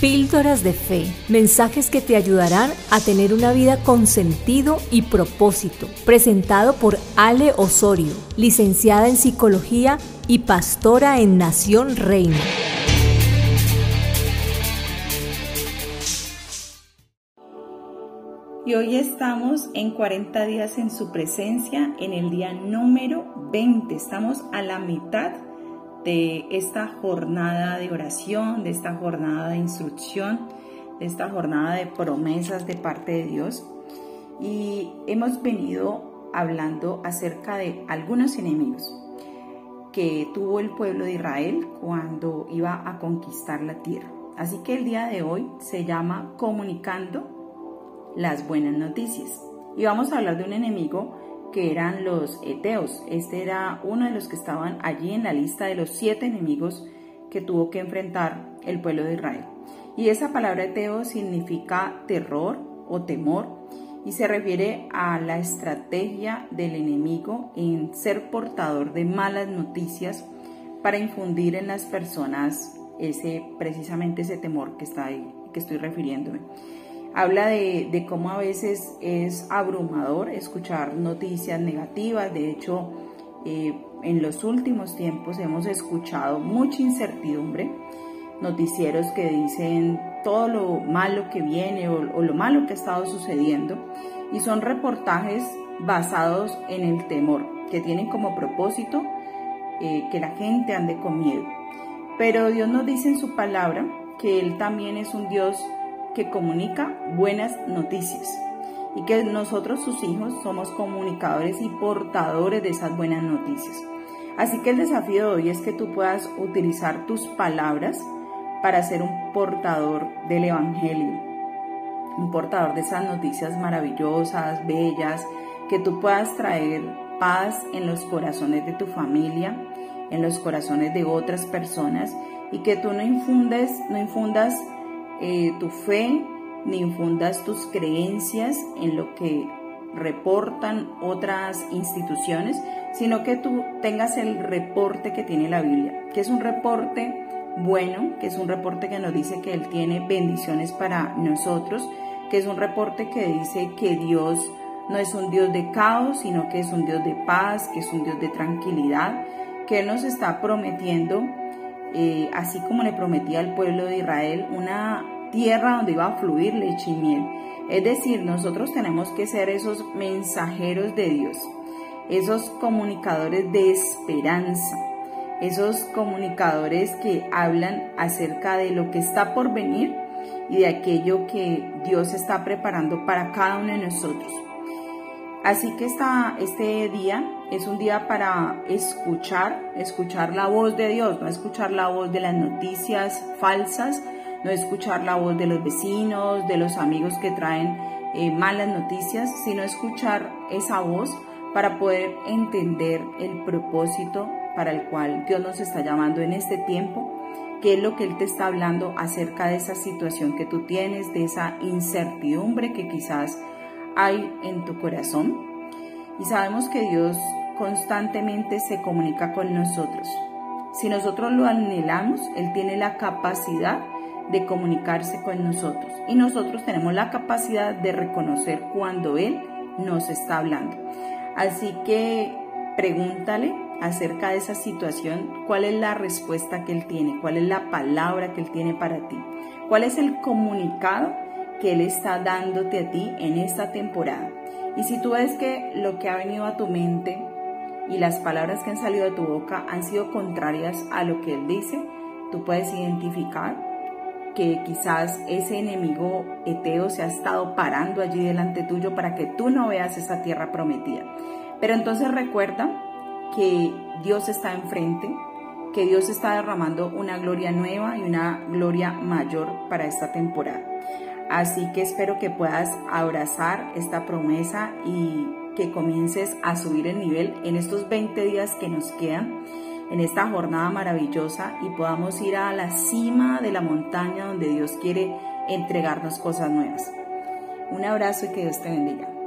Píldoras de Fe, mensajes que te ayudarán a tener una vida con sentido y propósito. Presentado por Ale Osorio, licenciada en Psicología y pastora en Nación Reina. Y hoy estamos en 40 días en su presencia, en el día número 20. Estamos a la mitad de esta jornada de oración, de esta jornada de instrucción, de esta jornada de promesas de parte de Dios. Y hemos venido hablando acerca de algunos enemigos que tuvo el pueblo de Israel cuando iba a conquistar la tierra. Así que el día de hoy se llama comunicando las buenas noticias. Y vamos a hablar de un enemigo que eran los Eteos. Este era uno de los que estaban allí en la lista de los siete enemigos que tuvo que enfrentar el pueblo de Israel. Y esa palabra Eteo significa terror o temor y se refiere a la estrategia del enemigo en ser portador de malas noticias para infundir en las personas ese precisamente ese temor que está que estoy refiriéndome habla de, cómo a veces es abrumador escuchar noticias negativas. De hecho, eh, en los últimos tiempos hemos escuchado mucha incertidumbre, noticieros que dicen todo lo malo que viene o, lo malo que ha estado sucediendo y son reportajes basados en el temor, que tienen como propósito eh, que la gente ande con miedo. Pero Dios nos dice en su palabra que Él también es un Dios que comunica buenas noticias y que nosotros sus hijos somos comunicadores y portadores de esas buenas noticias. Así que el desafío de hoy es que tú puedas utilizar tus palabras para ser un portador del Evangelio, un portador de esas noticias maravillosas, bellas, que tú puedas traer paz en los corazones de tu familia, en los corazones de otras personas y que tú no infundes, no infundas eh, tu fe ni infundas tus creencias en lo que reportan otras instituciones, sino que tú tengas el reporte que tiene la Biblia, que es un reporte bueno, que es un reporte que nos dice que Él tiene bendiciones para nosotros, que es un reporte que dice que Dios no es un Dios de caos, sino que es un Dios de paz, que es un Dios de tranquilidad, que Él nos está prometiendo eh, así como le prometía al pueblo de Israel, una tierra donde iba a fluir leche y miel. Es decir, nosotros tenemos que ser esos mensajeros de Dios, esos comunicadores de esperanza, esos comunicadores que hablan acerca de lo que está por venir y de aquello que Dios está preparando para cada uno de nosotros. Así que esta, este día es un día para escuchar, escuchar la voz de Dios, no escuchar la voz de las noticias falsas, no escuchar la voz de los vecinos, de los amigos que traen eh, malas noticias, sino escuchar esa voz para poder entender el propósito para el cual Dios nos está llamando en este tiempo, qué es lo que Él te está hablando acerca de esa situación que tú tienes, de esa incertidumbre que quizás hay en tu corazón. Y sabemos que Dios constantemente se comunica con nosotros. Si nosotros lo anhelamos, Él tiene la capacidad de comunicarse con nosotros y nosotros tenemos la capacidad de reconocer cuando Él nos está hablando. Así que pregúntale acerca de esa situación, cuál es la respuesta que Él tiene, cuál es la palabra que Él tiene para ti, cuál es el comunicado que Él está dándote a ti en esta temporada. Y si tú ves que lo que ha venido a tu mente y las palabras que han salido de tu boca han sido contrarias a lo que Él dice, tú puedes identificar que quizás ese enemigo eteo se ha estado parando allí delante tuyo para que tú no veas esa tierra prometida. Pero entonces recuerda que Dios está enfrente, que Dios está derramando una gloria nueva y una gloria mayor para esta temporada. Así que espero que puedas abrazar esta promesa y que comiences a subir el nivel en estos 20 días que nos quedan, en esta jornada maravillosa y podamos ir a la cima de la montaña donde Dios quiere entregarnos cosas nuevas. Un abrazo y que Dios te bendiga.